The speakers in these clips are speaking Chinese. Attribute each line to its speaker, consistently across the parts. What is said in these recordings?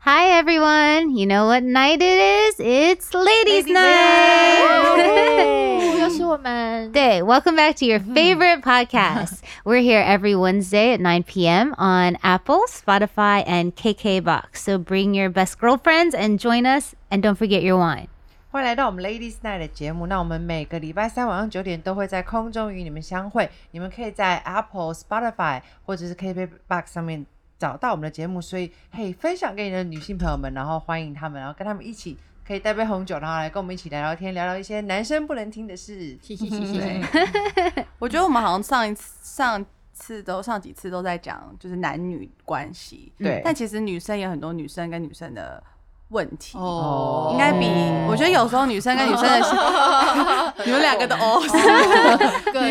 Speaker 1: Hi everyone. You know what night it is? It's ladies,
Speaker 2: Ladies'
Speaker 1: night.
Speaker 3: 又是我们。
Speaker 1: 对, welcome back to your favorite podcast. We're here every Wednesday at 9 p.m. on Apple, Spotify, and KKBox. So bring your best girlfriends and join us. And don't forget your wine.
Speaker 2: 欢迎来到我们 Ladies Night 的节目。那我们每个礼拜三晚上九点都会在空中与你们相会。你们可以在 Apple、Spotify 或者是 KKBox 上面 找到我们的节目。所以，嘿，分享给你的女性朋友们，然后欢迎他们，然后跟他们一起可以带杯红酒，然后来跟我们一起聊聊天，聊聊一些男生不能听的事。
Speaker 3: 对，
Speaker 4: 我觉得我们好像上一次、上次都上几次都在讲就是男女关系，
Speaker 2: 对
Speaker 4: 但其实女生有很多女生跟女生的问题。
Speaker 2: 哦
Speaker 4: 应该比我觉得有时候女生跟女生的，你们两个都哦，女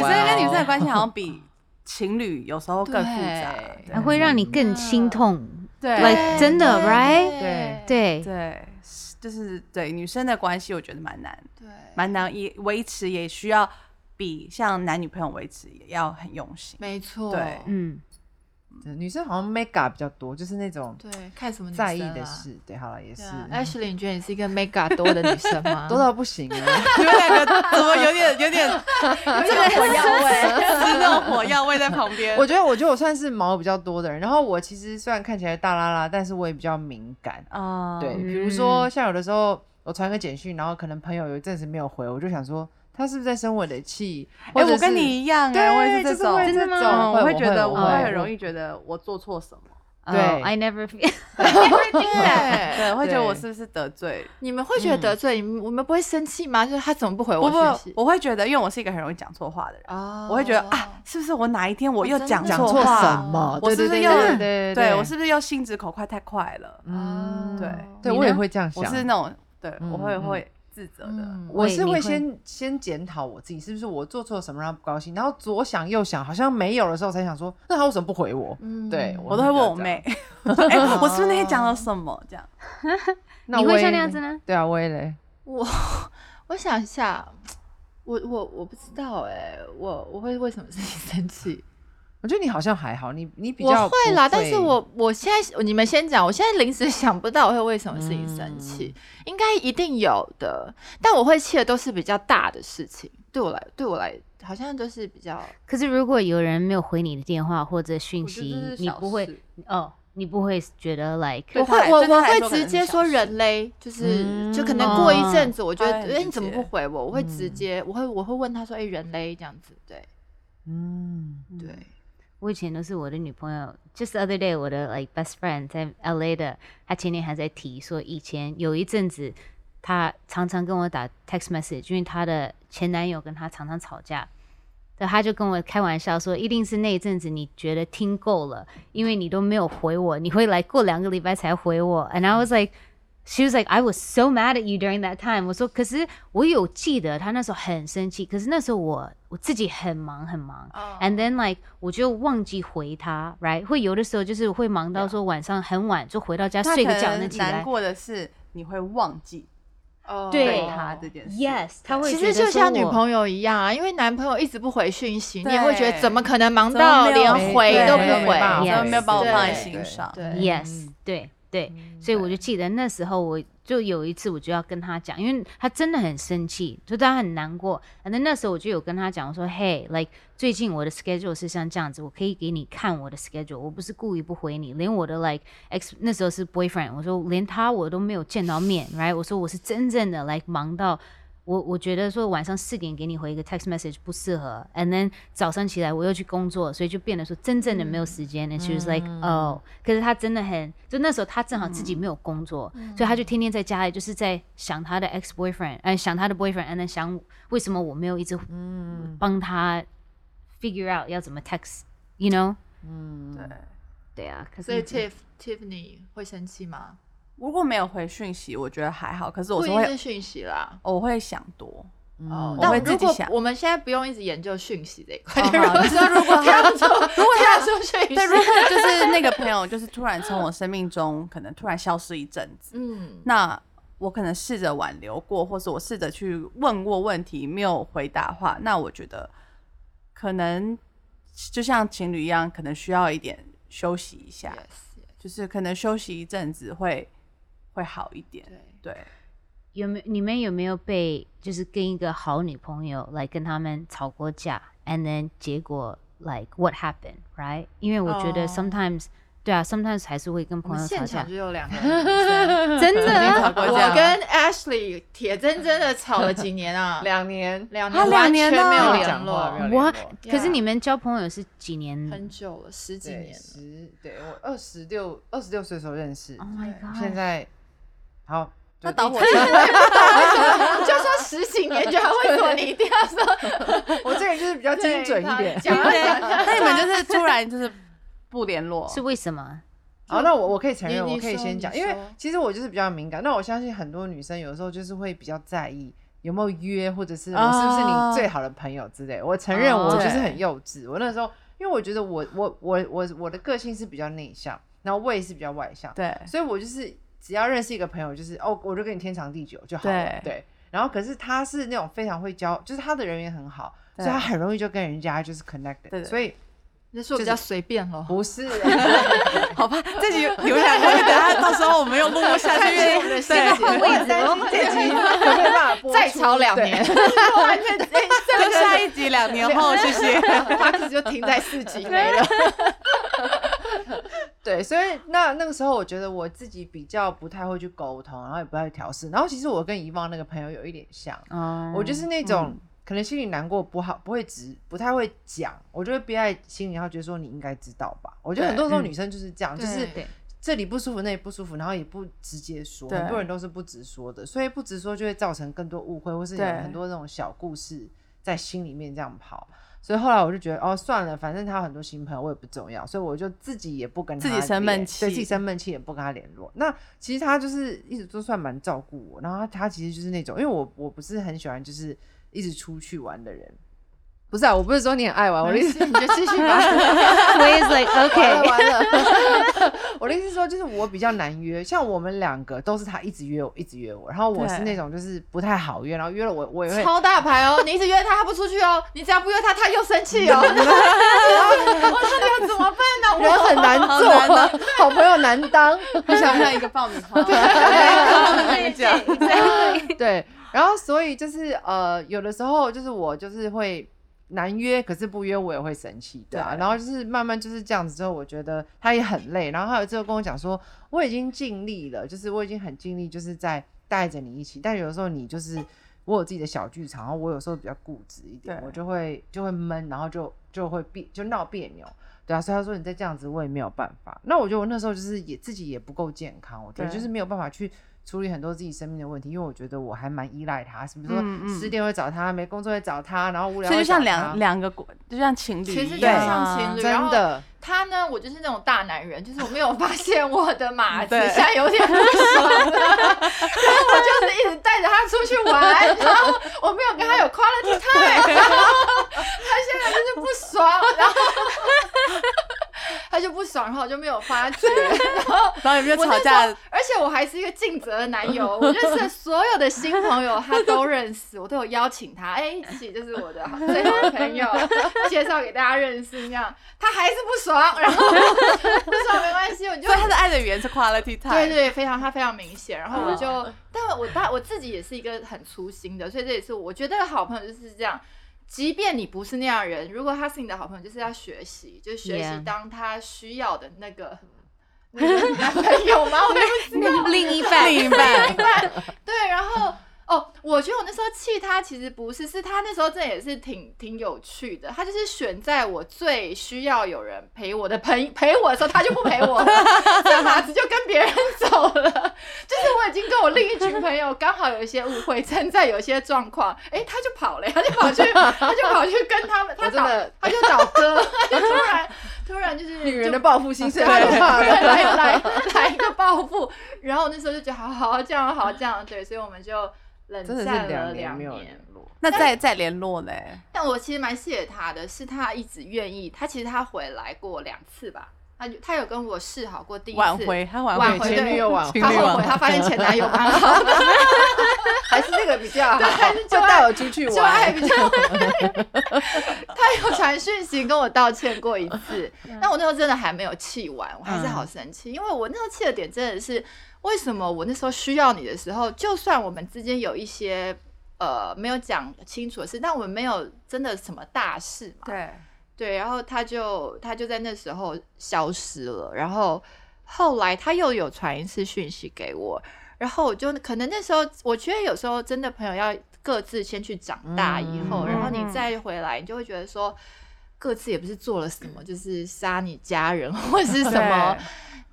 Speaker 4: 生跟女生的关系好像比情侣有时候更复杂。
Speaker 3: 对
Speaker 1: 还会让你更心痛。
Speaker 4: 对
Speaker 1: Like 真的，right？
Speaker 2: 对
Speaker 1: 对，
Speaker 4: 对，就是对女生的关系，我觉得蛮难，
Speaker 3: 对，
Speaker 4: 蛮难也维持，也需要比像男女朋友维持也要很用心。
Speaker 3: 没错，
Speaker 4: 对
Speaker 1: 嗯，
Speaker 2: 对女生好像 mega 比较多，就是那种
Speaker 3: 对，看什么
Speaker 2: 在意的事。对，好了，也是
Speaker 3: ，Ashley，你觉得你是一个 mega 多的女生吗？
Speaker 2: 多到不行啊。
Speaker 4: 你们两个怎么有点 有点这个火药味，是那种火药味在旁边。
Speaker 2: 我觉得，我觉得我算是毛比较多的人。然后我其实虽然看起来大拉拉，但是我也比较敏感。
Speaker 4: 啊
Speaker 2: 对，比如说像有的时候我传个简讯，然后可能朋友有一阵子没有回，我就想说他是不是在生我的气？
Speaker 4: 哎、我跟你一样哎、我也是这种，
Speaker 2: 就是会这
Speaker 4: 嗯
Speaker 2: 种，
Speaker 4: 我会觉得我
Speaker 2: 我
Speaker 4: 会很容易觉得我做错什么，
Speaker 2: 对。
Speaker 1: 哦 I never feel
Speaker 3: 对，
Speaker 4: 对，会觉得我是不是得罪？
Speaker 3: 你们会觉得得罪？你们，我们不会生气吗？就是他怎么不回我
Speaker 4: 不
Speaker 3: 讯息？
Speaker 4: 不，我会觉得，因为我是一个很容易讲错话的人，
Speaker 3: 哦。
Speaker 4: 我会觉得啊，是不是我哪一天我又
Speaker 3: 哦真的
Speaker 4: 讲
Speaker 2: 讲错
Speaker 4: 话？
Speaker 2: 什么？
Speaker 4: 我是不是又
Speaker 2: 对
Speaker 4: 我是不是又心直口快太快了？
Speaker 2: 嗯，
Speaker 4: 对。
Speaker 2: 对我也会这样想。
Speaker 4: 我是那种对
Speaker 2: 嗯
Speaker 4: 我会
Speaker 2: 嗯。
Speaker 4: 会自责的。
Speaker 3: 嗯
Speaker 2: 我是会先先检讨我自己是不是我做错什么让他不高兴，然后左想右想，好像没有的时候才想说，那他为什么不回我？
Speaker 3: 嗯
Speaker 2: 对
Speaker 4: 我都会问我妹，哎，我是不是那天讲了什么？这样
Speaker 1: 你会像那样子呢？
Speaker 2: 对啊，我也嘞。
Speaker 3: 我我想一下，我我我不知道哎、我我会为什么自己生气？
Speaker 2: 我觉得你好像还好，你你比
Speaker 3: 我
Speaker 2: 较
Speaker 3: 会啦，但是我我现在你们先讲，我现在临时想不到我会为什么事情生气，应该一定有的，但我会气的都是比较大的事情，对我来对我来好像都是比较
Speaker 1: 可是如果有人没有回你的电话或者讯息你不会
Speaker 4: 事
Speaker 1: 哦，你不会觉得 like
Speaker 3: 我会我我会直接说人类，就是、
Speaker 2: 嗯
Speaker 3: 就可能过一阵子，我觉得哎、你怎么不回我？我会直接我会我会问他说哎、人类这样子，对。
Speaker 2: 嗯，
Speaker 3: 对，
Speaker 1: 我以前都是我的女朋友，just other day 我的 like best friend 在 LA 的，她前天还在提说，以前有一阵子，她常常跟我打 text message，因为她的前男友跟她常常吵架，对，她就跟我开玩笑说，一定是那一阵子你觉得听够了，因为你都没有回我，你会来过两个礼拜才回我，and I was like。She was like, I was so mad at you during that time. 我说，可是我有记得她那时候很生气，可是那时候我我自己很忙很忙、a n d then like 我就忘记回他，right？会有的时候就是会忙到说晚上很晚就回到家睡个觉，
Speaker 4: 可能
Speaker 1: 能起来
Speaker 4: 难。过的是你会忘记
Speaker 3: 哦。
Speaker 1: 对
Speaker 4: 他这件事。
Speaker 1: Yes，他会
Speaker 3: 其
Speaker 1: 觉得
Speaker 3: 实就像女。朋友一样啊，因为男朋友一直不回讯息，你也会觉得怎么可能忙到连回都不回？
Speaker 2: 没有办？法
Speaker 4: 怎么没有把我放在心上？
Speaker 3: 对。
Speaker 1: Yes，对对，所以我就记得那时候，我就有一次我就要跟他讲，因为他真的很生气，就他很难过。反正那时候我就有跟他讲，我说嘿，like 最近我的 schedule 是像这样子，我可以给你看我的 schedule，我不是故意不回你，连我的 like ex 那时候是 boyfriend，我说连他我都没有见到面，right？我说我是真正的 like 忙到。”我我觉得说晚上四点给你回一个 text message 不适合，and then 早上起来我又去工作，所以就变得说真正的没有时间。And she was like, oh，可是他真的很，就那时候他正好自己没有工作，所以他就天天在家里就是在想他的 ex boyfriend，呃，想他的 boyfriend，and then 想为什么我没有一直帮他 figure out 要怎么 text，you know？
Speaker 4: 嗯对。
Speaker 1: 对啊，可
Speaker 3: 所以
Speaker 1: 是
Speaker 3: Tiff Tiffany 会生气吗？
Speaker 4: 如果没有回讯息，我觉得还好。可是我
Speaker 3: 不
Speaker 4: 是会，
Speaker 3: 讯息啦。
Speaker 4: 我会想多。
Speaker 3: 哦，
Speaker 4: 我会
Speaker 3: 但如果
Speaker 4: 自己想
Speaker 3: 我们现在不用一直研究讯息这一块，
Speaker 4: 哦
Speaker 3: 如果
Speaker 4: 好就是如果他
Speaker 3: 如果他说讯息，
Speaker 4: 对，如果就是那个朋友，就是突然从我生命中可能突然消失一阵子，
Speaker 3: 嗯，
Speaker 4: 那我可能试着挽留过，或是我试着去问过问题没有回答的话，那我觉得可能就像情侣一样，可能需要一点休息一下，就是可能休息一阵子会会好一点。
Speaker 3: 对，
Speaker 4: 对，
Speaker 1: 有没有你们有没有被就是跟一个好女朋友来跟他们吵过架，and then 结果 like what happened right？因为我觉得
Speaker 3: 哦
Speaker 1: sometimes、对啊，sometimes 还是会跟朋友吵架
Speaker 3: 们现场就，有两个人
Speaker 1: 真的
Speaker 3: 我跟 Ashley 铁真真的吵了几年啊？
Speaker 2: 两年，
Speaker 3: 两
Speaker 4: 啊
Speaker 3: 年完
Speaker 4: 两年
Speaker 3: 全没有
Speaker 4: 了
Speaker 3: 联络，
Speaker 1: 哇
Speaker 2: 联络！
Speaker 1: 可是你们交朋友是几年
Speaker 3: 很久了，十几
Speaker 2: 对，
Speaker 3: 年了。
Speaker 2: 十对我二十六二十六岁的时候认识
Speaker 1: ？Oh，my god！
Speaker 2: 现在好，就
Speaker 4: 那导火线，
Speaker 3: 就说十几年，就为什么你一定要说
Speaker 2: 我这个人就是比较精准一点。
Speaker 3: 讲啊讲啊
Speaker 4: 那你们就是突然就是不联络，
Speaker 1: 是为什么？
Speaker 2: 好，那我我可以承认，我可以先讲，因为其实我就是比较敏感。那我相信很多女生有时候就是会比较在意有没有约，或者是我是不是
Speaker 3: 哦
Speaker 2: 你最好的朋友之类。我承认我就是很幼稚。我那时候因为我觉得我我我我我的个性是比较内向，然后我也是比较外向，
Speaker 4: 对，
Speaker 2: 所以我就是只要认识一个朋友，就是哦，我就跟你天长地久就好了。
Speaker 4: 对
Speaker 2: 对。然后可是他是那种非常会交，就是他的人缘很好，所以他很容易就跟人家就是 connected。
Speaker 4: 对对
Speaker 2: 所以
Speaker 3: 你说比较随便咯。
Speaker 2: 不是。
Speaker 4: 好吧，这集你们两个会等下到时候我们又录不下去，对
Speaker 1: 换位置
Speaker 2: 担
Speaker 1: 哦
Speaker 2: 心这集有没有办法播出
Speaker 3: 再吵两年，
Speaker 4: 就 下一集两年后，谢谢。
Speaker 3: Max 就停在四集没了。
Speaker 2: 对，所以那那个时候，我觉得我自己比较不太会去沟通，然后也不太会调试。然后其实我跟遗忘那个朋友有一点像，
Speaker 1: 嗯，
Speaker 2: 我就是那种、可能心里难过不好，不会直，不太会讲，我就会憋在心里，然后觉得说你应该知道吧。我觉得很多时候
Speaker 1: 嗯
Speaker 2: 女生就是这样，就是
Speaker 3: 对
Speaker 2: 这里不舒服，那里不舒服，然后也不直接说，很多人都是不直说的，所以不直说就会造成更多误会，或是有很多那种小故事在心里面这样跑。所以后来我就觉得，哦，算了，反正他有很多新朋友，我也不重要，所以我就自己也不跟他
Speaker 4: 自己生闷气
Speaker 2: 对自己生闷气，也不跟他联络。那其实他就是一直都算蛮照顾我，然后他他其实就是那种，因为我我不是很喜欢就是一直出去玩的人。不是啊，我不是说你很爱玩，我的意思
Speaker 3: 你就继续吧。
Speaker 1: 我也是 like
Speaker 2: 完 了
Speaker 1: OK，
Speaker 2: 完了，我的意思是说，就是我比较难约，像我们两个都是他一直约我，一直约我，然后我是那种就是不太好约，然后约了我我也会，
Speaker 3: 超大牌哦！你一直约他，他不出去哦。你只要不约他，他又生气哦。我说你要怎么办呢？
Speaker 2: 我很难做，好朋友难当，
Speaker 4: 我想不像一个爆米花，
Speaker 1: 对，
Speaker 2: 然后所以就是呃，有的时候就是我就是会难约，可是不约我也会生气，对啊，然后就是慢慢就是这样子之后，我觉得他也很累，然后他有之后跟我讲说，我已经尽力了，就是我已经很尽力，就是在带着你一起，但有的时候你就是我有自己的小剧场，然后我有时候比较固执一点，我就会就会闷，然后就就会别就闹别扭。对啊，所以他说你再这样子，我也没有办法。那我觉得我那时候就是也自己也不够健康，我觉得就是没有办法去处理很多自己生命的问题，因为我觉得我还蛮依赖他，是不是说十点会找他，没工作会找他，然后无聊
Speaker 4: 所以就像两两个国，就像情侣
Speaker 3: 其实就像情侣然后
Speaker 2: 真的。
Speaker 3: 他呢，我就是那种大男人，就是我没有发现我的马子现在有点不爽了，然后我就是一直带着他出去玩，然后我没有跟他有 quality time，然后他现在就是不爽，然后 他就不爽，然后我就没有发觉，然后
Speaker 4: 然后有没有吵架？
Speaker 3: 而且我还是一个尽责的男友，我就是所有的新朋友他都认识，我都有邀请他，哎、一起就是我的好最好的朋友，介绍给大家认识，那样他还是不爽，然后 不爽没关系，我就
Speaker 4: 所以他的爱的语言是 quality time。
Speaker 3: 对对，非常他非常明显，然后我就，
Speaker 4: 嗯
Speaker 3: 但我大我自己也是一个很粗心的，所以这也是我觉得好朋友就是这样。即便你不是那样的人，如果他是你的好朋友，就是要学习，就是学习
Speaker 1: Yeah
Speaker 3: 当他需要的那个那个男朋友吗？我也不知道。
Speaker 1: 另一半
Speaker 4: 另一半？
Speaker 3: 对，然后哦，我觉得我那时候气他其实不是，是他那时候这也是挺挺有趣的。他就是选在我最需要有人陪我的陪陪我的时候，他就不陪我了，这马子就跟别人走了。就是我已经跟我另一群朋友刚好有一些误会，正在有一些状况，哎，他就跑了，他就跑去，他就跑去跟他们，他
Speaker 2: 找真的，
Speaker 3: 他就找哥，他就突然突然就是
Speaker 2: 女人的报复心是
Speaker 3: 对
Speaker 2: 太可怕
Speaker 3: 对，来来一个报复，然后那时候就觉得好好这样好这样，对，所以我们就冷
Speaker 2: 真的是
Speaker 3: 战了
Speaker 2: 两
Speaker 3: 两
Speaker 2: 没有联络，
Speaker 4: 那再再联络嘞？
Speaker 3: 但我其实蛮谢谢他的，是他一直愿意，他其实他回来过两次吧，他就他有跟我示好过第一次
Speaker 4: 挽回，他挽回
Speaker 3: 挽回对
Speaker 2: 前女友挽回
Speaker 3: 他
Speaker 4: 挽回
Speaker 3: 他发现前男友蛮好的，
Speaker 2: 还是那个比较好，
Speaker 3: 还是
Speaker 2: 就带我出去玩
Speaker 3: 就爱
Speaker 2: 玩。
Speaker 3: 比较。他有传讯息跟我道歉过一次，但我那时候真的还没有气完，我还是好生气，因为我那时候气的点真的是，为什么我那时候需要你的时候，就算我们之间有一些呃没有讲清楚的事，但我们没有真的什么大事嘛，
Speaker 4: 对，
Speaker 3: 对，然后他就他就在那时候消失了，然后后来他又有传一次讯息给我，然后我就可能那时候我觉得有时候真的朋友要各自先去长大以后，
Speaker 2: 嗯。
Speaker 3: 然后你
Speaker 1: 嗯
Speaker 3: 再回来，你就会觉得说各自也不是做了什么，就是杀你家人或是什么
Speaker 4: 对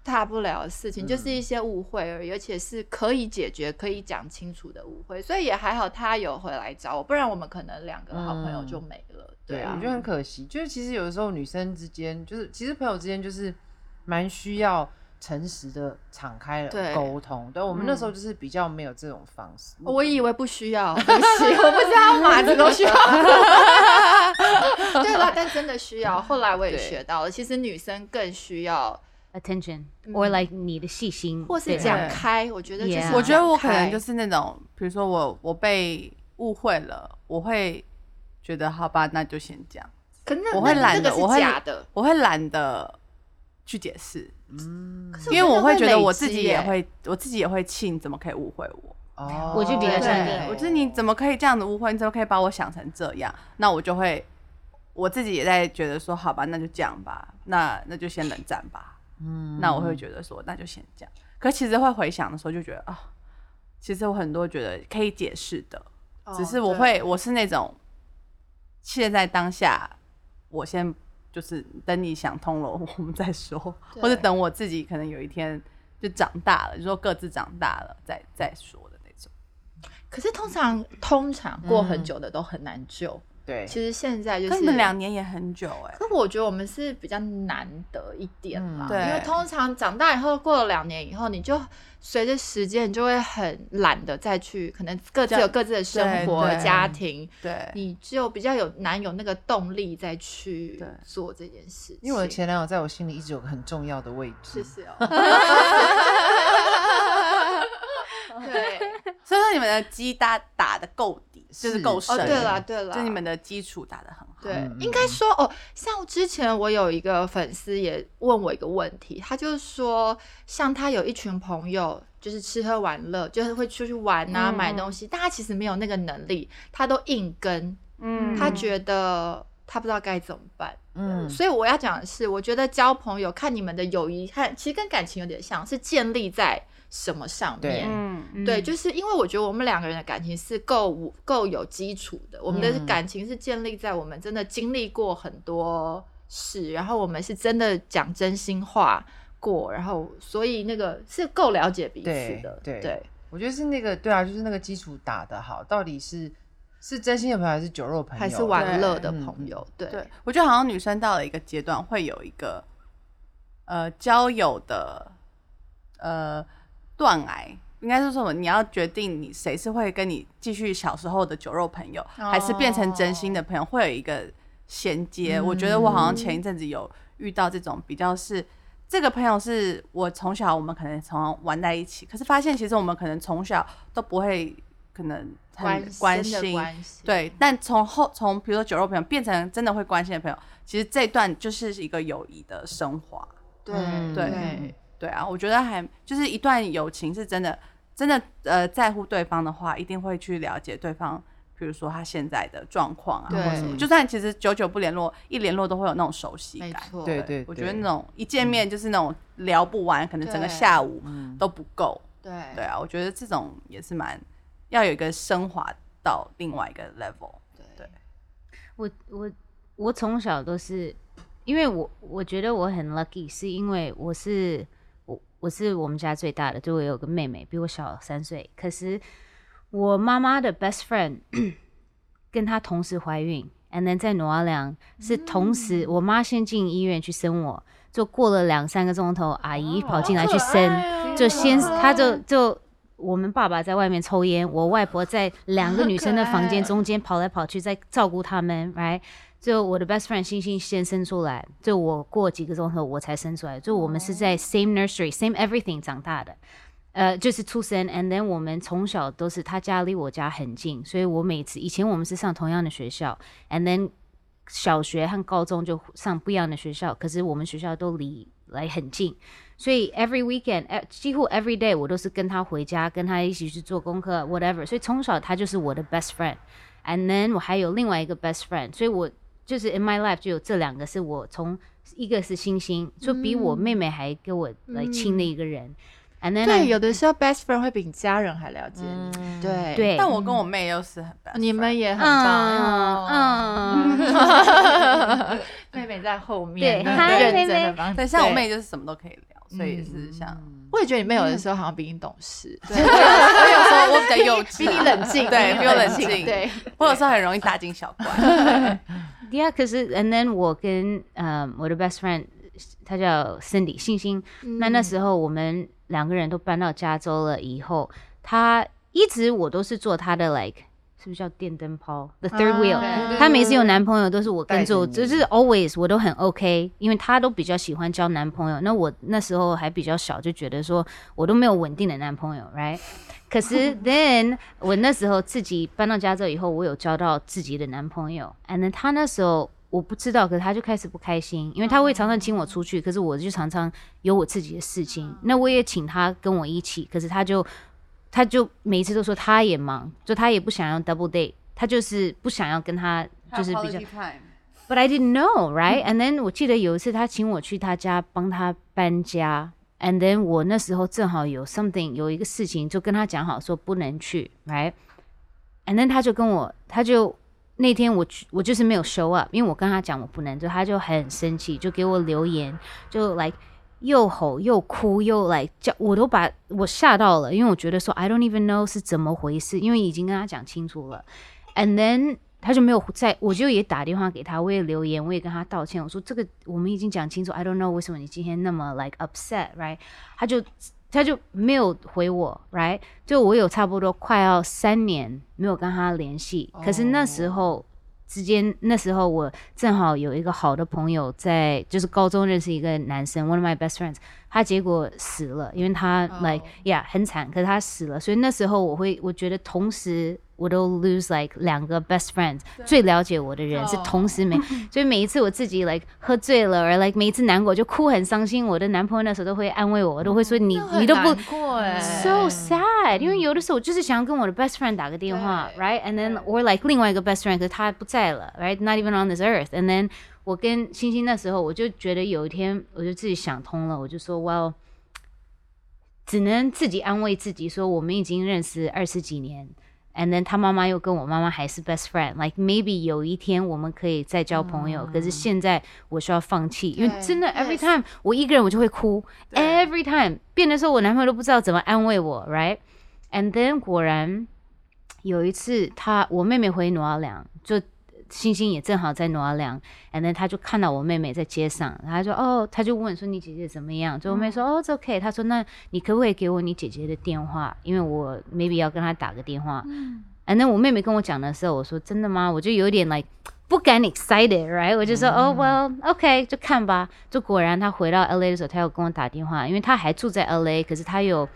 Speaker 3: 大不了的事情，就是
Speaker 2: 嗯
Speaker 3: 一些误会而已，而且是可以解决、可以讲清楚的误会，所以也还好他有回来找我，不然我们可能两个好朋友就没了。对啊
Speaker 2: 我，觉得很可惜。就是其实有的时候女生之间，就是其实朋友之间就是蛮需要诚实的敞开
Speaker 3: 对
Speaker 2: 了沟通。对，我们那时候就是比较没有这种方式。
Speaker 3: 我以为不需要，对不起，我不知道马子都需要。对了，但真的需要。后来我也学到了，其实女生更需要，
Speaker 1: attention
Speaker 3: 嗯
Speaker 1: or like 你的细心，
Speaker 3: 或是讲开。我觉得就是
Speaker 4: 我觉得我可能就是那种，比如说我我被误会了，我会觉得好吧，那就先这样，
Speaker 3: 可是那
Speaker 4: 我会懒得，我会
Speaker 3: 假的，
Speaker 4: 我会懒得去解释，
Speaker 2: 嗯，
Speaker 4: 因为我会觉得我自己也会，我自己也会气，你怎么可以误会我？
Speaker 2: 哦，
Speaker 1: 我就比较像你
Speaker 4: 我觉得你怎么可以这样子误会？你怎么可以把我想成这样？那我就会，我自己也在觉得说，好吧，那就这样吧，那那就先冷战吧。
Speaker 2: 嗯
Speaker 4: 那我会觉得说，那就先这样。可其实会回想的时候，就觉得啊，其实我很多觉得可以解释的，
Speaker 3: 哦
Speaker 4: 只是我会，我是那种现在当下，我先就是等你想通了，我们再说，或者等我自己可能有一天就长大了，就说各自长大了再再说的那种。
Speaker 3: 可是通常通常过很久的都很难救。
Speaker 2: 对，
Speaker 3: 其实现在就是
Speaker 4: 可你们两年也很久哎、
Speaker 3: 可我觉得我们是比较难得一点啦，
Speaker 2: 嗯
Speaker 4: 对
Speaker 3: 因为通常长大以后，过了两年以后，你就随着时间，你就会很懒得再去，可能各自有各自的生活、家庭，
Speaker 4: 对，
Speaker 3: 你就比较有难有那个动力再去做这件事情。
Speaker 2: 因为我的前男友在我心里一直有个很重要的位置。
Speaker 3: 谢谢哦。对，
Speaker 4: 所以说你们的基打打的够底，就是
Speaker 2: 是
Speaker 4: 够深。
Speaker 3: 哦，对了对了，
Speaker 4: 就你们的基础打的很好。
Speaker 3: 对，
Speaker 2: 嗯
Speaker 3: 应该说哦，像之前我有一个粉丝也问我一个问题，他就是说，像他有一群朋友，就是吃喝玩乐，就是会出去玩啊、
Speaker 4: 嗯
Speaker 3: 买东西，但他其实没有那个能力，他都硬跟，
Speaker 4: 嗯
Speaker 3: 他觉得他不知道该怎么办。
Speaker 2: 嗯，
Speaker 3: 所以我要讲的是，我觉得交朋友看你们的友谊，看其实跟感情有点像，是建立在什么上
Speaker 2: 对
Speaker 3: 面。
Speaker 4: 嗯
Speaker 3: 对，就是因为我觉得我们两个人的感情是够够有基础的，我们的
Speaker 2: 嗯
Speaker 3: 感情是建立在我们真的经历过很多事，然后我们是真的讲真心话过，然后所以那个是够了解彼此的。
Speaker 2: 对
Speaker 3: 对
Speaker 2: 我觉得是那个对啊，就是那个基础打得好，到底是是真心的朋友还是酒肉朋友？
Speaker 3: 还是玩乐的朋友，对
Speaker 4: 对，我觉得好像女生到了一个阶段，会有一个呃交友的呃断崖，应该是什么？你要决定你谁是会跟你继续小时候的酒肉朋友，还是变成真心的朋友，会有一个衔接。我觉得我好像前一阵子有遇到这种比较是。这个朋友是我从小我们可能从小玩在一起，可是发现其实我们可能从小都不会可能很关心，
Speaker 3: 关系，
Speaker 4: 对，但从后从比如说酒肉朋友变成真的会关心的朋友，其实这段就是一个友谊的升华。
Speaker 3: 对
Speaker 2: 嗯
Speaker 4: 对
Speaker 3: 对
Speaker 4: 对啊，我觉得还就是一段友情是真的真的呃在乎对方的话，一定会去了解对方，比如说他现在的状况啊，或者什么。就算其实久久不联络，一联络都会有那种熟悉感。
Speaker 3: 没错，
Speaker 2: 对对，
Speaker 4: 我觉得那种一见面就是那种聊不完，可能整个下午
Speaker 2: 嗯
Speaker 4: 都不够。
Speaker 3: 对
Speaker 4: 对啊，我觉得这种也是蛮要有一个升华到另外一个 level。
Speaker 3: 对
Speaker 1: 我我我从小都是，因为我我觉得我很 lucky，是因为我是我我是我们家最大的，就我有个妹妹比我小三岁，可是我妈妈的 best friend 跟她同时怀孕，and then 在挪阿良是同时，我妈先进医院去生我，就过了两三个钟头，阿姨跑进来去生，就先她就就。我们爸爸在外面抽烟，我外婆在两个女生的房间中间跑来跑去，在照顾他们，right？就我的 best friend 星星先生出来，就我过几个钟头我才生出来，就我们是在 same nursery same everything 长大的。呃，就是出生，and then 我们从小都是他家离我家很近，所以我每次以前我们是上同样的学校，and then 小学和高中就上不一样的学校，可是我们学校都离来很近，所以 every weekend，呃，几乎 every day 我都是跟他回家，跟他一起去做功课，whatever，所以从小他就是我的 best friend，and then 我还有另外一个 best friend，所以我就是 in my life 就有这两个是我从一个是星星，就比我妹妹还跟我来亲的一个人。And then
Speaker 3: 对
Speaker 1: ，I-
Speaker 3: 有的时候 best friend 会比你家人还了解你。
Speaker 2: 嗯。
Speaker 3: 对。
Speaker 1: 对。
Speaker 4: 但我跟我妹又是很 best
Speaker 3: 你们也很棒，
Speaker 1: 嗯
Speaker 3: 妹妹在后面，
Speaker 1: 对
Speaker 3: 很
Speaker 1: 嗨妹妹
Speaker 3: 认真的帮。
Speaker 4: 对，像我妹就是什么都可以聊，所以是像，
Speaker 2: 嗯。
Speaker 3: 我也觉得你妹有的时候好像比你懂事，
Speaker 4: 对，我 有我有时候我比较幼稚。
Speaker 3: 比
Speaker 4: 啊，
Speaker 3: 你冷静，
Speaker 4: 对，比我冷
Speaker 3: 静，
Speaker 4: 静，
Speaker 3: 对，
Speaker 4: 我有时候很容易大惊小怪。
Speaker 1: Yeah，可是 and then 我跟呃我的 best friend，他叫 Cindy 星星，那那时候我们两个人都搬到加州了以后，他一直我都是做他的 like 是不是叫电灯泡？The third
Speaker 3: 啊
Speaker 1: wheel，、
Speaker 3: 对
Speaker 1: 他每次有男朋友都是我跟着，就是 always 我都很 OK，因为他都比较喜欢交男朋友，那我那时候还比较小，就觉得说我都没有稳定的男朋友，right？可是 then 我那时候自己搬到加州以后，我有交到自己的男朋友，and then 他那时候我不知道，可是他就开始不开心，因为他会常常请我出去，可是我就常常有我自己的事情，那我也请他跟我一起，可是他就他就每一次都说他也忙，就他也不想要 double date，他就是不想要跟他就是比较 But I didn't know, right? And then 我记得有一次他请我去他家帮他搬家，and then 我那时候正好有 something 有一个事情，就跟他讲好说不能去，right? And then 他就跟我，他就那天我去我就是没有 show up，因为我跟他讲我不能，就他就很生气，就给我留言，就 like 又吼又哭又来叫，我都把我吓到了，因为我觉得说 I don't even know 是怎么回事，因为已经跟他讲清楚了，and then 他就没有在，我就也打电话给他，我也留言，我也跟他道歉，我说这个我们已经讲清楚，I don't know 为什么你今天那么 like upset，right？他就他就没有回我，right？就我有差不多快要三年没有跟他联系，可是那时候。之间那时候我正好有一个好的朋友在，就是高中认识一个男生，one of my best friends，他结果死了，因为他、like yeah 很惨，可是他死了，所以那时候我会我觉得同时我都 lose like 两个 best friends，最了解我的人是同时每，所以每一次我自己 like 喝醉了，而 like 每一次难过就哭很伤心，我的男朋友那时候都会安慰我，都会说你你都不 so sad，因为有的时候我就是想要跟我的 best friend 打个电话，right？And then or like 另外一个 best friend，可是他不在了，right？Not even on this earth。And then 我跟星星那时候，我就觉得有一天我就自己想通了，我就说，Well，只能自己安慰自己说，我们已经认识二十几年。And then 他妈妈又跟我妈妈还是 best friend，like maybe 有一天我们可以再交朋友，可是现在我需要放弃，因为真的 every time 我一个人我就会哭，every time 变的时候我男朋友都不知道怎么安慰我，right？And then 果然有一次他我妹妹回挪奥良，就星星也正好在挪奥良，and then 他就看到我妹妹在街上，他说哦，他就问说你姐姐怎么样？就我妹说、哦，it's okay。他说那你可不可以给我你姐姐的电话？因为我 maybe 要跟她打个电话。and then 我妹妹跟我讲的时候，我说真的吗？我就有点 like 不敢 excited，right？我就说哦、well，OK，就看吧。就果然他回到 LA 的时候，他又跟我打电话，因为他还住在 LA，可是他有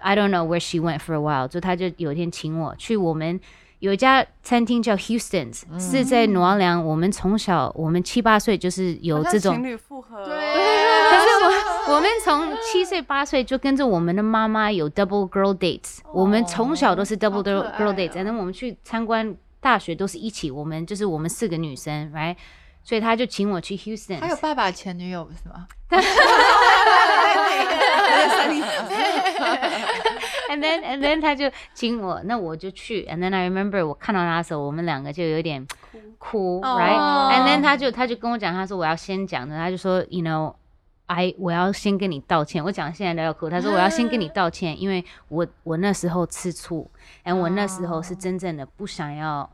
Speaker 1: I don't know where she went for a while，就他就有一天请我去我们有一家餐厅叫 Houston's，、是在挪奥良。我们从小我们七八岁就是有这种
Speaker 4: 情侣复合，
Speaker 3: 对
Speaker 1: 可是我我们从七岁八岁就跟着我们的妈妈有 double girl dates，、我们从小都是 double girl dates，然后我们去参观大学都是一起，我们就是我们四个女生，right？所以他就请我去 Houston，
Speaker 3: 还有爸爸前女友是吗？
Speaker 1: and then and then 他就请我，那我就去，and then I remember 我看到他的时候，我们两个就有点哭
Speaker 3: 哦
Speaker 1: ，right？and then 他就他就跟我讲，他说我要先讲的，他就说，you know。I 我要先跟你道歉，我讲现在都要哭。他说我要先跟你道歉，因为我我那时候吃醋，然后我那时候是真正的不想要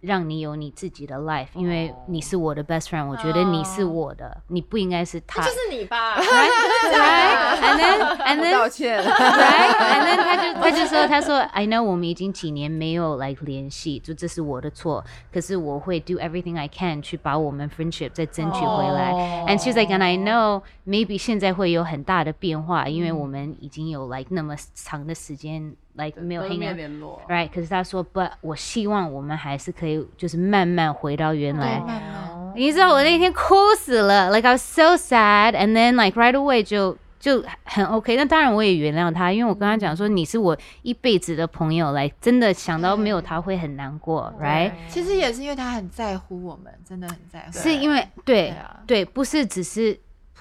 Speaker 1: 让你有你自己的 life，因为你是我的 best friend，我觉得你是
Speaker 3: 哦
Speaker 1: 我的，你不应该是他。
Speaker 3: 就是你吧
Speaker 1: ？right? And then and
Speaker 2: 我
Speaker 1: then
Speaker 2: 道歉。
Speaker 1: right? And then 他就他就说，他说，I know 我们已经几年没有 like 联系，就这是我的错，可是我会 do everything I can 去把我们 friendship 再争取回来。And she's like, and I know maybe 现在会有很大的变化，因为我们已经有 like 那么长的时间 like 没有
Speaker 4: 都
Speaker 1: hang out。
Speaker 4: 联络。
Speaker 1: Right，可是他说，But 我希望我们还是可以，就是慢慢回到原来。你知道我那天哭死了，like I was so sad，and then like right away 就就很 OK。那当然我也原谅他，因为我跟他讲说你是我一辈子的朋友，来真的想到没有他会很难过，right？
Speaker 3: 其实也是因为他很在乎我们，真的很在乎。
Speaker 1: 是因为对
Speaker 3: 对啊
Speaker 1: 对，不是只是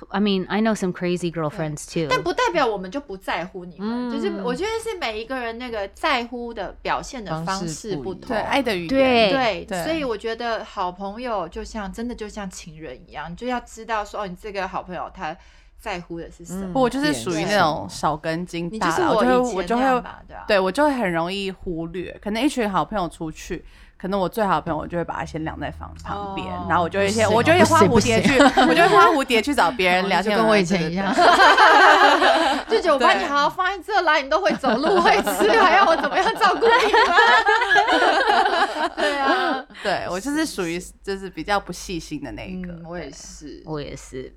Speaker 1: ，I mean I know some crazy girlfriends too，
Speaker 3: 但不代表我们就不在乎你们，就是我觉得是每一个人那个在乎的表现的方
Speaker 2: 方式不
Speaker 3: 同。
Speaker 4: 对，爱的语言。
Speaker 1: 对
Speaker 3: 对，
Speaker 4: 对
Speaker 3: 所以我觉得好朋友就像真的就像情人一样，你就要知道说哦，你这个好朋友他在乎的是什么。
Speaker 4: 不我就是属于那种少根筋
Speaker 3: 你就是
Speaker 4: 我就会我就会。
Speaker 3: 对
Speaker 4: 我就会很容易忽略，可能一群好朋友出去。可能我最好的朋友，我就会把它先晾在房旁边，
Speaker 3: 哦。
Speaker 4: 然后我就会先，我就会花蝴蝶去，我就会花蝴蝶去找别人聊天，
Speaker 3: 就跟我以前一样，就觉得我把你好好放在这来，你都会走路？会吃，还要我怎么样？照顾你吗？对啊，
Speaker 4: 对我就是属于就是比较不细心的那一个。
Speaker 3: 嗯，我也是。
Speaker 1: 我也是，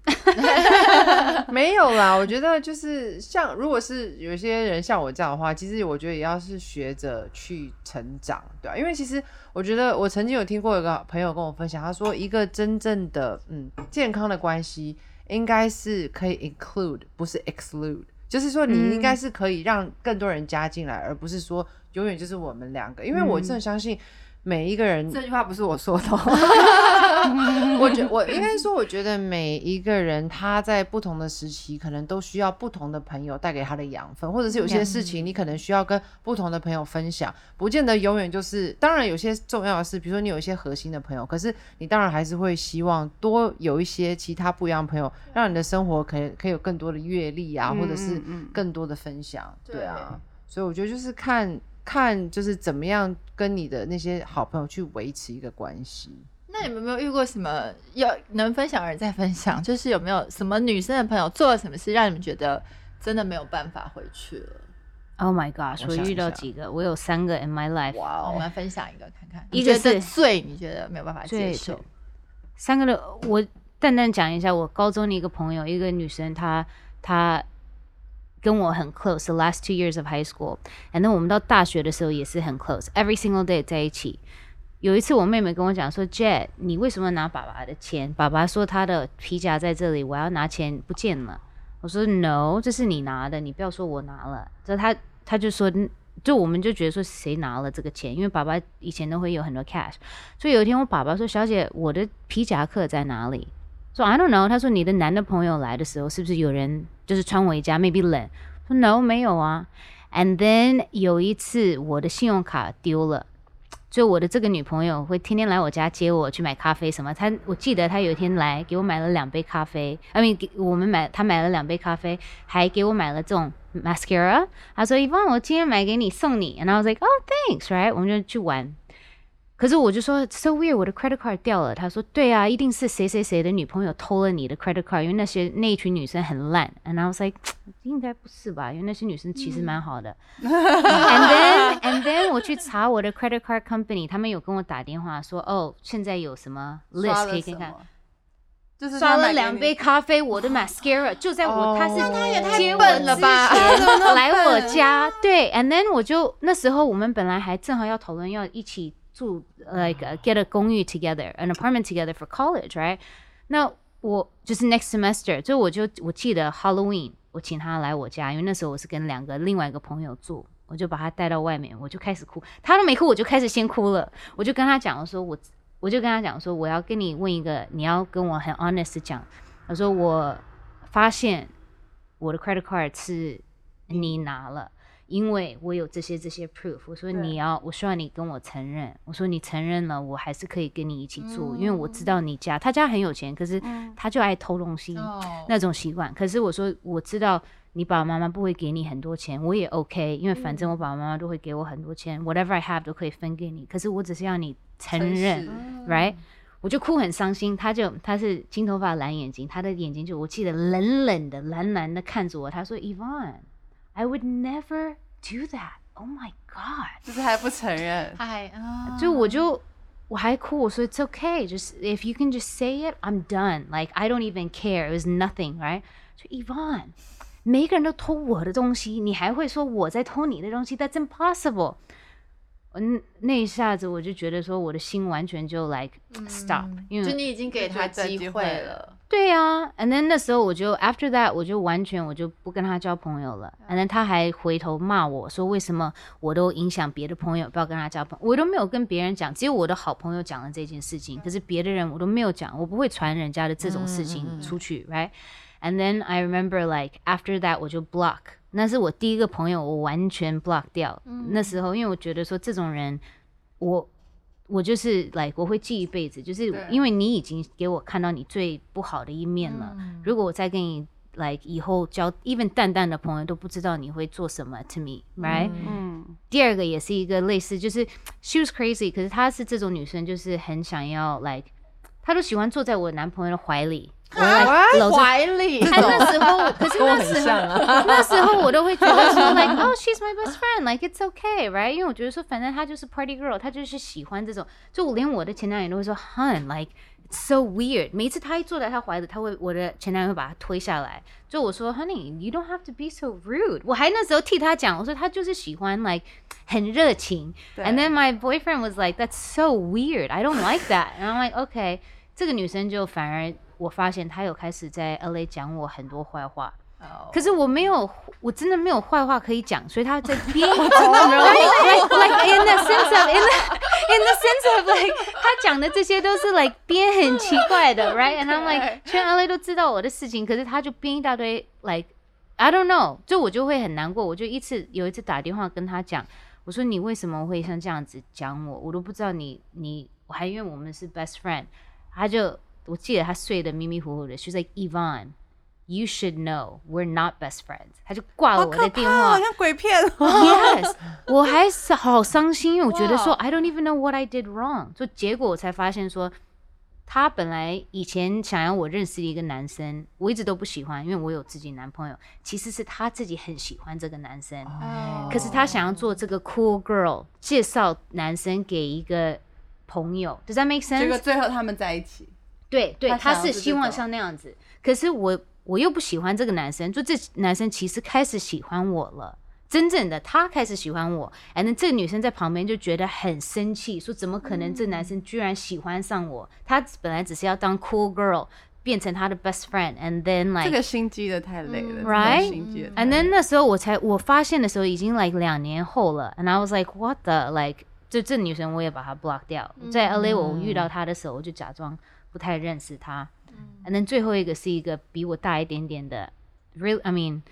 Speaker 2: 没有啦，我觉得就是像，如果是有些人像我这样的话，其实我觉得也要是学着去成长，对啊，因为其实我觉得我曾经有听过一个朋友跟我分享，他说一个真正的嗯健康的关系，应该是可以 include，不是 exclude。就是说，你应该是可以让更多人加进来，而不是说永远就是我们两个。因为我真的相信每一个人，
Speaker 3: 这句话不是我说的，
Speaker 2: 我觉我应该说，我觉得每一个人他在不同的时期，可能都需要不同的朋友带给他的养分，或者是有些事情你可能需要跟不同的朋友分享，不见得永远就是。当然，有些重要的是，比如说你有一些核心的朋友，可是你当然还是会希望多有一些其他不一样的朋友，让你的生活可以可以有更多的阅历啊，或者是更多的分享。对
Speaker 3: 对
Speaker 2: 啊，所以我觉得就是看看就是怎么样跟你的那些好朋友去维持一个关系。
Speaker 3: 那你们有没有遇过什么要能分享的人再分享？就是有没有什么女生的朋友做了什么事，让你们觉得真的没有办法回去了
Speaker 1: ？Oh my gosh！我遇到几个，我有三个 in my life。
Speaker 3: 哇，我们分享一个看看，
Speaker 1: 一个
Speaker 3: 你觉得
Speaker 1: 是
Speaker 3: 最你觉得没有办法接受，
Speaker 1: 三个的，我淡淡讲一下，我高中的一个朋友，一个女生，她她跟我很 close，the last two years of high school，and 我们到大学的时候也是很 close，every single day 在一起。有一次我妹妹跟我讲说，Jet，你为什么拿爸爸的钱？爸爸说他的皮夹在这里，我要拿钱不见了。我说 No，这是你拿的，你不要说我拿了。这他他就说，就我们就觉得说谁拿了这个钱，因为爸爸以前都会有很多 cash。所以有一天我爸爸说：“小姐，我的皮夹克在哪里？”说 I don't know。他说你的男的朋友来的时候，是不是有人就是穿回家，maybe 冷？说 No，没有啊。And then 有一次我的信用卡丢了。就我的这个女朋友会天天来我家接我去买咖啡什么，她我记得她有一天来给我买了两杯咖啡，I mean 给我们买她买了两杯咖啡，还给我买了这种 mascara。她说：“一芳，我今天买给你送你。”And I was like, "Oh, thanks, right？” 我们就去玩。可是我就说 so weird，我的 credit card 掉了。他说对啊，一定是谁谁谁的女朋友偷了你的 credit card，因为那些那一群女生很烂。And I was like 应该不是吧，因为那些女生其实蛮好的。and then and then 我去查我的 credit card company，他们有跟我打电话说哦，现在有什么
Speaker 4: 刷
Speaker 1: list
Speaker 4: 了
Speaker 1: 可以看看。
Speaker 4: 就是
Speaker 1: 刷了两杯咖啡，我的 mascara 就在我，
Speaker 2: 哦
Speaker 1: 他是接我
Speaker 3: 笨了吧
Speaker 1: 来我
Speaker 4: 笨
Speaker 1: 家，对，and then 我就那时候我们本来还正好要讨论要一起住，like get a 公寓 together，an apartment together for college，right？那我就是 next semester，就我就我记得 Halloween 我请他来我家，因为那时候我是跟两个另外一个朋友住，我就把他带到外面，我就开始哭，他都没哭，我就开始先哭了，我就跟他讲我说我我就跟他讲说我要跟你问一个，你要跟我很 honest 讲，我说我发现我的 credit card 是你拿了。因为我有这些这些 proof，我说你要，我希望你跟我承认。我说你承认了，我还是可以跟你一起住，因为我知道你家他家很有钱，可是他就爱偷东西、
Speaker 3: 哦
Speaker 1: 那种习惯。可是我说我知道你爸爸妈妈不会给你很多钱，我也 OK，因为反正我爸爸妈妈都会给我很多钱、w h a t e v e r I have 都可以分给你。可是我只是要你承认，right？我就哭很伤心，他就他是金头发蓝眼睛，他的眼睛就我记得冷冷的蓝蓝的看着我，他说 Yvonne，I would never do that. Oh my god！
Speaker 4: 就是还不承认，
Speaker 3: 他还啊，
Speaker 1: 就我就我还哭，我说 It's okay, just if you can just say it, I'm done. Like I don't even care. It was nothing, right? 就 Yvonne，每个人都偷我的东西，你还会说我在偷你的东西？That's impossible. 嗯，那一下子我就觉得说我的心完全就 like stop，、因为
Speaker 3: 就你已经给他机
Speaker 4: 机
Speaker 3: 会
Speaker 4: 会
Speaker 3: 了，
Speaker 1: 对呀、a n d then 那时候我就 after that 我就完全我就不跟他交朋友了，and then 他还回头骂我说为什么我都影响别的朋友，不要跟他交朋友，我都没有跟别人讲，只有我的好朋友讲了这件事情，可是别的人我都没有讲，我不会传人家的这种事情出去、r i g h t And then I remember like after that 我就 block，那是我第一个朋友，我完全 block 掉。那时候因为我觉得说这种人，我我就是 like 我会记一辈子，就是因为你已经给我看到你最不好的一面了。如果我再跟你 like 以后交 even 淡淡的朋友都不知道你会做什么 to me，right？、
Speaker 4: 嗯，
Speaker 1: 第二个也是一个类似，就是 she was crazy，可是她是这种女生，就是很想要 like，她都喜欢坐在我男朋友的怀里，搂着
Speaker 3: 怀里
Speaker 1: 他那时候，可是
Speaker 2: 跟我
Speaker 1: 那时
Speaker 2: 很像
Speaker 1: 候，
Speaker 2: 啊。
Speaker 1: 那时候我都会觉得说，like oh she's my best friend, like it's okay, right？因为我觉得说，反正她就是 party girl，她就是喜欢这种，就我连我的前男友都会说，hun like it's so weird。每一次她一坐在他怀里，他会我的前男友会把他推下来，就我说，honey you don't have to be so rude。我还那时候替他讲，我说他就是喜欢 like 很热情
Speaker 4: 对，
Speaker 1: and then my boyfriend was like that's so weird, I don't like that。然后 I'm like okay，这个女生就反而 我发现他有开始在 LA 讲我很多坏话。
Speaker 3: 哦。
Speaker 1: 可是我没有，我真的没有坏话可以讲，所以他在编，我真的没有 like like in the sense of in the in the sense of like 他讲的这些都是 like 编很奇怪的，right？And I'm like 全 LA 都知道我的事情，可是他就编一大堆 like I don't know，就我就会很难过，我就一次有一次打电话跟他讲，我说你为什么会像这样子讲我，我都不知道你你我还因为我们是 best friend，他就我记得他睡得迷迷糊糊的，she's like Yvonne。You should know we're not best friends。他就挂了我的电话
Speaker 4: 好。像鬼片。
Speaker 1: Yes，我还是好伤心，因为我觉得说
Speaker 3: 哇
Speaker 1: I don't even know what I did wrong。就结果我才发现说，他本来以前想要我认识的一个男生，我一直都不喜欢，因为我有自己男朋友。其实是他自己很喜欢这个男生，
Speaker 3: 哦
Speaker 1: 可是他想要做这个 cool girl，介绍男生给一个朋友。Does that make sense？
Speaker 4: 最后他们在一起，
Speaker 1: 对对，
Speaker 4: 他是
Speaker 1: 希望像那样子，可是我我又不喜欢这个男生，就这男生其实开始喜欢我了。真正的他开始喜欢我，然后这个女生在旁边就觉得很生气，说怎么可能这男生居然喜欢上我？他本来只是要当 cool girl，变成他的 best friend，and then like
Speaker 4: 这个心机的太累了
Speaker 1: 嗯
Speaker 4: 这个
Speaker 1: right？
Speaker 4: 心机的太
Speaker 1: And then 那时候我才我发现的时候已经 like 两年后了，and I was like what the like 就这女生我也把她 block 掉。在 LA 我遇到她的时候，我就假装不太认识她。And then 最后一个是一个比我大一点点的，real I mean。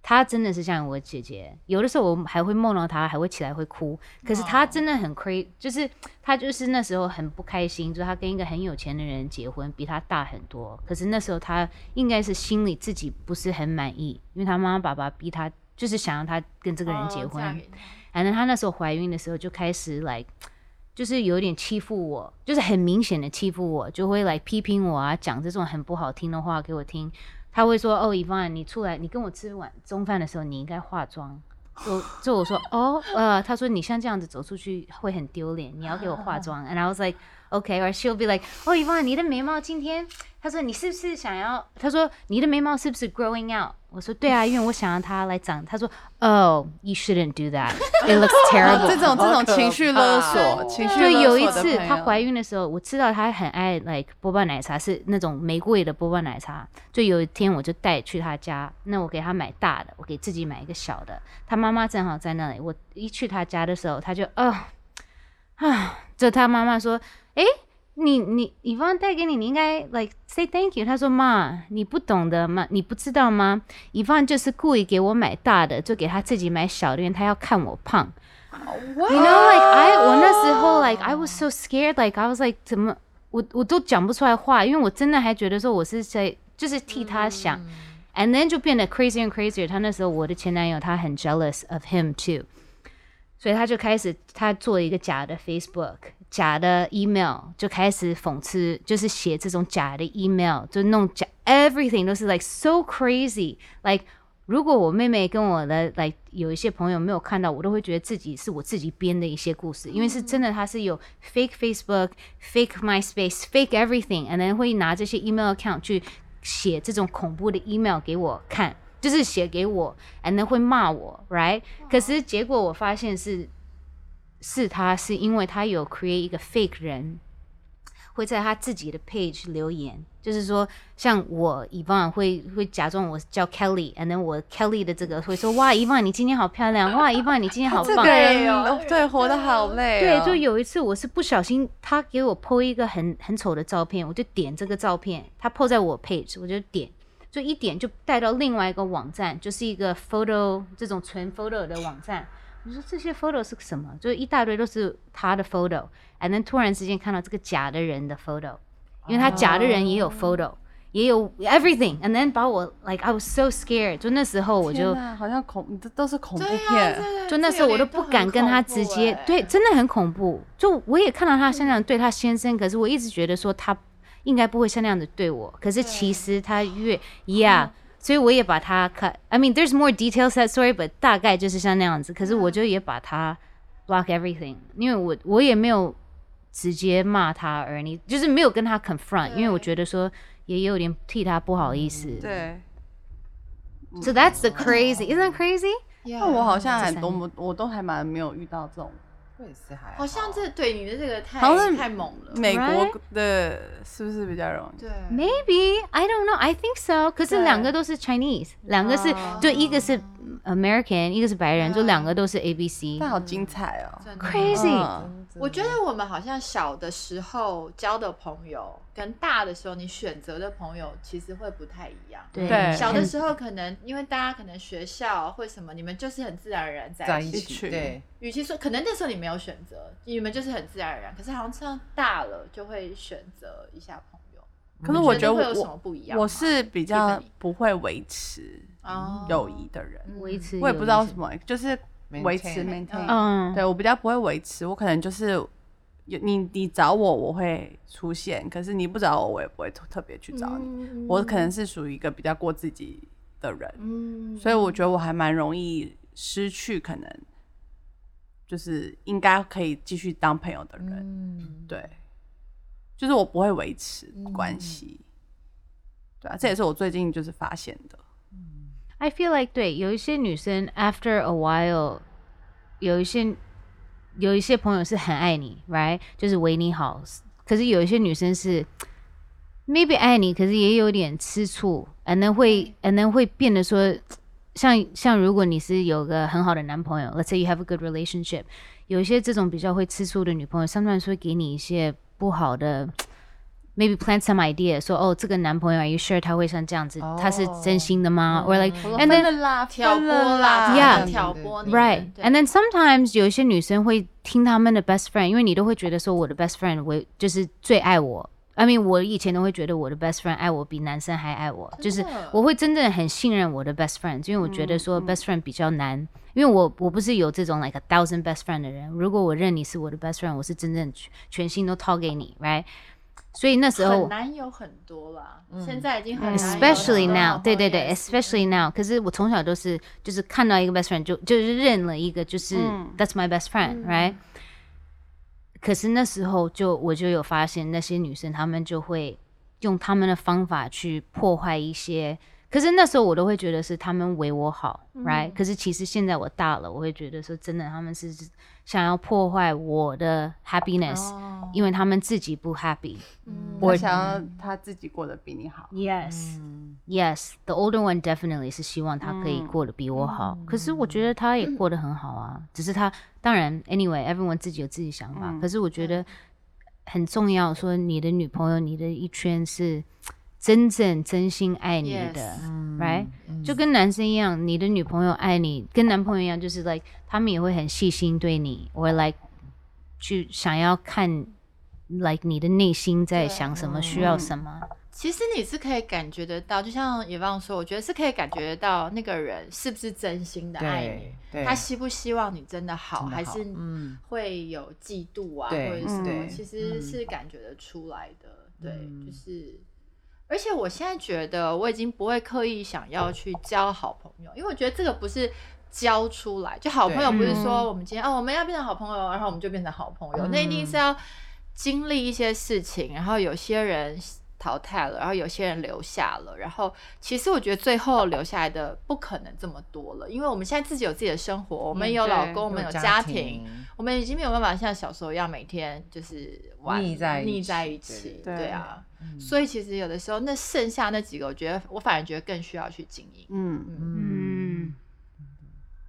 Speaker 1: 她真的是像我姐姐，有的时候我还会梦到她，还会起来会哭。可是她真的很 crazy，就是她就是那时候很不开心，就是她跟一个很有钱的人结婚，比她大很多。可是那时候她应该是心里自己不是很满意，因为她妈妈爸爸逼她，就是想让她跟这个人结婚。反正她那时候怀孕的时候就开始来，就是有点欺负我，就是很明显的欺负我，就会来批评我啊，讲这种很不好听的话给我听。他会说：“哦，伊凡，你出来，你跟我吃晚中饭的时候，你应该化妆。”就就我说：“哦，呃，他说你像这样子走出去会很丢脸，你要给我化妆。” And I was like, "Okay." Or she'll be like, "Oh, 伊凡，你的眉毛今天……他说你是不是想要？他说你的眉毛是不是 growing out？我说对啊，因为我想让它来长。他说：“Oh, you shouldn't do that. It looks terrible.”
Speaker 4: 这种这种情绪勒索，
Speaker 2: 哦
Speaker 4: 情绪
Speaker 1: 就
Speaker 4: 勒索就
Speaker 1: 有一次她怀孕的时候，我知道她很爱 like 波霸奶茶，是那种玫瑰的波霸奶茶。就有一天我就带去她家，那我给她买大的，我给自己买一个小的。她妈妈正好在那里，我一去她家的时候，她就哦啊，就她妈妈说，诶，你你以方带给你，你应该 like say thank you。她说妈，你不懂的吗？你不知道吗？以方就是故意给我买大的，就给她自己买小的，因为她要看我胖。You know, like I 我那时候 like I was so scared, like I was like 怎么我我都讲不出来话，因为我真的还觉得说我是在就是替他想、a n d then 就变得 crazier and crazier。他那时候我的前男友他很 jealous of him too，所以他就开始他做一个假的 Facebook，假的 email 就开始讽刺，就是写这种假的 email，就弄假 everything 都是 like so crazy，like 如果我妹妹跟我的来有一些朋友没有看到，我都会觉得自己是我自己编的一些故事，因为是真的，他是有 fake Facebook、fake MySpace、fake everything，and then 会拿这些 email account 去写这种恐怖的 email 给我看，就是写给我，and then 会骂我，right？可是结果我发现是是他是因为他有 create 一个 fake 人。会在他自己的 page 留言，就是说，像我伊万会会假装我叫 Kelly，and then 我 Kelly 的这个会说，哇，伊万你今天好漂亮，哇，伊万你今天好棒。
Speaker 4: 这个人哦对活得好累
Speaker 1: 对，
Speaker 4: 哦，
Speaker 1: 就有一次我是不小心，他给我 po 一个很很丑的照片，我就点这个照片，他 po 在我 page，我就点，就一点就带到另外一个网站，就是一个 photo 这种纯 photo 的网站。我说这些 photo 是什么？就是一大堆都是他的 photo，and then 突然之间看到这个假的人的 photo，因为他假的人也有 photo，、也有 everything，and then 把我 like I was so scared，就那时候我就
Speaker 4: 好像恐，这都是恐怖片。
Speaker 1: 就那时候我都不敢跟他直接，对，真的很恐怖。就我也看到他像那样对他先生，可是我一直觉得说他应该不会像那样子对我，可是其实他越 yeah，所以我也把他看，I mean there's more details that story，but 大概就是像那样子。可是我就也把他 block everything，因为我我也没有直接骂他，而你就是没有跟他 confront，因为我觉得说也有点替他不好意思。
Speaker 4: 对，
Speaker 1: So that's the crazy, isn't that crazy?
Speaker 4: 那我好像很多，
Speaker 1: 这三
Speaker 4: 我我都还蛮没有遇到这种
Speaker 2: 我也是还
Speaker 3: 好像这对你的这个太
Speaker 4: 好像是
Speaker 3: 太猛了。
Speaker 4: 美国的，是不是比较容易？
Speaker 3: 对
Speaker 1: Maybe I don't know. I think so. 可是
Speaker 3: 对
Speaker 1: 两个都是 Chinese，两个是
Speaker 3: 哦
Speaker 1: 就一个是 American，一个是白人，就两个都是 A B C。
Speaker 4: 但好精彩哦！
Speaker 3: 真的
Speaker 1: Crazy
Speaker 4: 嗯
Speaker 3: 我觉得我们好像小的时候交的朋友，跟大的时候你选择的朋友其实会不太一样。
Speaker 1: 对
Speaker 3: 小的时候可能因为大家可能学校或什么，你们就是很自然而然
Speaker 2: 在
Speaker 3: 在一起。
Speaker 2: 一起，对，
Speaker 3: 与其说可能那时候你没有选择，你们就是很自然而然。可是好像上大了就会选择一下朋友。
Speaker 4: 可是我觉得
Speaker 3: 会有什么不一样？
Speaker 4: 我是比较不会维持
Speaker 3: 啊
Speaker 4: 友谊的人，
Speaker 1: 维持，
Speaker 4: 我也不知道什。么，就是维持
Speaker 2: Maintain。
Speaker 1: 嗯，
Speaker 4: 对我比较不会维持，我可能就是有你你找我我会出现，可是你不找我我也不会特特别去找你。
Speaker 3: 嗯
Speaker 4: 我可能是属于一个比较过自己的人，
Speaker 3: 嗯
Speaker 4: 所以我觉得我还蛮容易失去可能就是应该可以继续当朋友的人。
Speaker 2: 嗯，
Speaker 4: 对，就是我不会维持关系。对啊，这也是我最近就是发现的。
Speaker 1: i feel like 对有一些女生 after a while 有一些有一些朋友是很爱你 right 就是为你好可是有一些女生是 maybe 爱你可是也有点吃醋可能会可能会变得说像像如果你是有个很好的男朋友 let's say you have a good relationship 有一些这种比较会吃醋的女朋友相当于说给你一些不好的 Maybe plant some idea，说哦，这个男朋友，Are you sure 他会像这样子？他是真心的吗？Or like，
Speaker 4: 我说
Speaker 1: and
Speaker 4: 分
Speaker 1: then
Speaker 4: 了啦，
Speaker 3: 挑拨
Speaker 4: 分了
Speaker 3: 啦，
Speaker 1: Yeah
Speaker 3: 挑拨你们
Speaker 1: Right.
Speaker 3: 对
Speaker 1: And then sometimes 有一些女生会听他们的 best friend，因为你都会觉得说我的 best friend 为就是最爱我。I mean，我以前都会觉得我的 best friend 爱我比男生还爱我，就是我会真正很信任我的 best friend，因为我觉得说 best friend 比较难，因为我我不是有这种 like a thousand best friend 的人。如果我认你是我的 best friend，我是真正全全心都掏给你，right？ 所以那时候
Speaker 3: 很难有很多啦，现在已经很难有
Speaker 1: especially now，对对对，especially now。可是我从小都是就是看到一个 best friend 就就是认了一个就是、
Speaker 4: 嗯
Speaker 1: that's my best friend，right？、可是那时候就我就有发现那些女生她们就会用她们的方法去破坏一些。可是那时候我都会觉得是他们为我好、r i g h t 可是其实现在我大了，我会觉得说真的，他们是想要破坏我的 happiness，、
Speaker 3: 哦
Speaker 1: 因为他们自己不 happy。
Speaker 4: 我想要他自己过得比你好。
Speaker 1: Yes, yes. The older one definitely 是希望他可以过得比我好，可是我觉得他也过得很好啊。只是他当然，anyway，everyone 自己有自己想法。可是我觉得很重要，说你的女朋友、你的一圈是真正真心爱你的。Right？、就跟男生一样，你的女朋友爱你，跟男朋友一样，就是 like 他们也会很细心对你，我 like 去想要看 like 你的内心在想什么，需要什么。
Speaker 3: 其实你是可以感觉得到，就像野望说，我觉得是可以感觉得到那个人是不是真心的爱你他希不希望你真的好，
Speaker 2: 的好
Speaker 3: 还是
Speaker 2: 嗯。
Speaker 3: 会有嫉妒啊，或者是什么，其实
Speaker 2: 嗯。
Speaker 3: 是感觉得出来的。对，
Speaker 2: 嗯。
Speaker 3: 就是，而且我现在觉得我已经不会刻意想要去交好朋友，因为我觉得这个不是。交出来就好朋友，不是说我们今天、哦我们要变成好朋友，然后我们就变成好朋友，那一定是要经历一些事情，然后有些人淘汰了，然后有些人留下了，然后其实我觉得最后留下来的不可能这么多了，因为我们现在自己有自己的生活，我们有老公，我们有
Speaker 2: 家
Speaker 3: 家庭，，我们已经没有办法像小时候一样每天就是玩
Speaker 2: 腻在一起
Speaker 3: 腻在一起，
Speaker 4: 对
Speaker 3: 对啊。
Speaker 2: 嗯
Speaker 3: 所以其实有的时候，那剩下那几个，我觉得我反而觉得更需要去经营。
Speaker 4: 嗯，
Speaker 1: 嗯，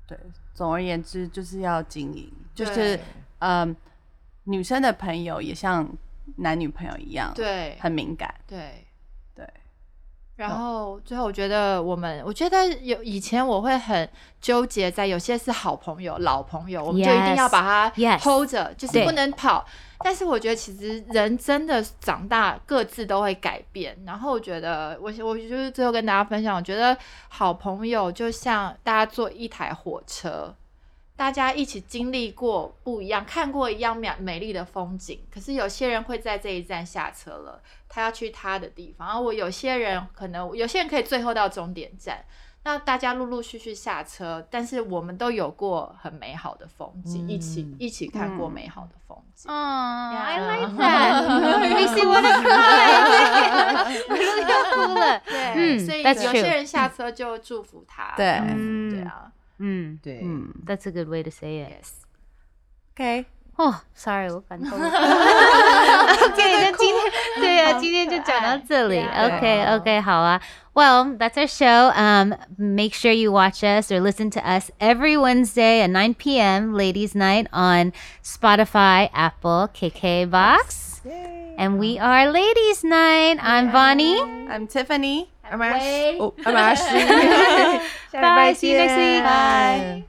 Speaker 4: 对。总而言之，就是要经营，就是
Speaker 3: 对
Speaker 4: 嗯，女生的朋友也像男女朋友一样，，
Speaker 3: 对
Speaker 4: 很敏感，
Speaker 3: 对。
Speaker 4: 对，
Speaker 3: 然后最后，我觉得我们，我觉得有以前我会很纠结在有些是好朋友、老朋友，我们就一定要把它 hold 着，就是不能跑。但是我觉得其实人真的长大，各自都会改变。然后我觉得，我我就是最后跟大家分享，我觉得好朋友就像大家坐一台火车，大家一起经历过不一样，看过一样美美丽的风景。可是有些人会在这一站下车了，他要去他的地方。然后我有些人可能有些人可以最后到终点站，那大家陆陆续续下车，但是我们都有过很美好的风景，一起
Speaker 2: 嗯
Speaker 3: 一起看过
Speaker 4: 嗯
Speaker 3: 美好的风景。
Speaker 1: Oh, I
Speaker 3: Yeah.
Speaker 1: like that. Makes me wanna cry. 我都要哭了。
Speaker 3: 对，
Speaker 1: 嗯
Speaker 3: 所以有些人下车就祝福他。
Speaker 4: 对
Speaker 3: 对啊
Speaker 1: 嗯
Speaker 2: 对，
Speaker 4: 嗯，
Speaker 1: That's a good way to say it.
Speaker 3: ，yes。
Speaker 4: ，OK，
Speaker 1: 哦、s o r r y 我感动了。OK，那今天对啊，今天就讲到这里。
Speaker 3: Yeah.
Speaker 1: OK OK，好啊。Well, that's our show. Um, make sure you watch us or listen to us every Wednesday at 9 p.m. Ladies Night on Spotify, Apple, KK Box, and we are Ladies Night. I'm Bonnie.
Speaker 4: I'm Tiffany。
Speaker 2: I'm Ash. Oh, I'm Ashley.
Speaker 1: Bye. See you next week.
Speaker 3: Bye.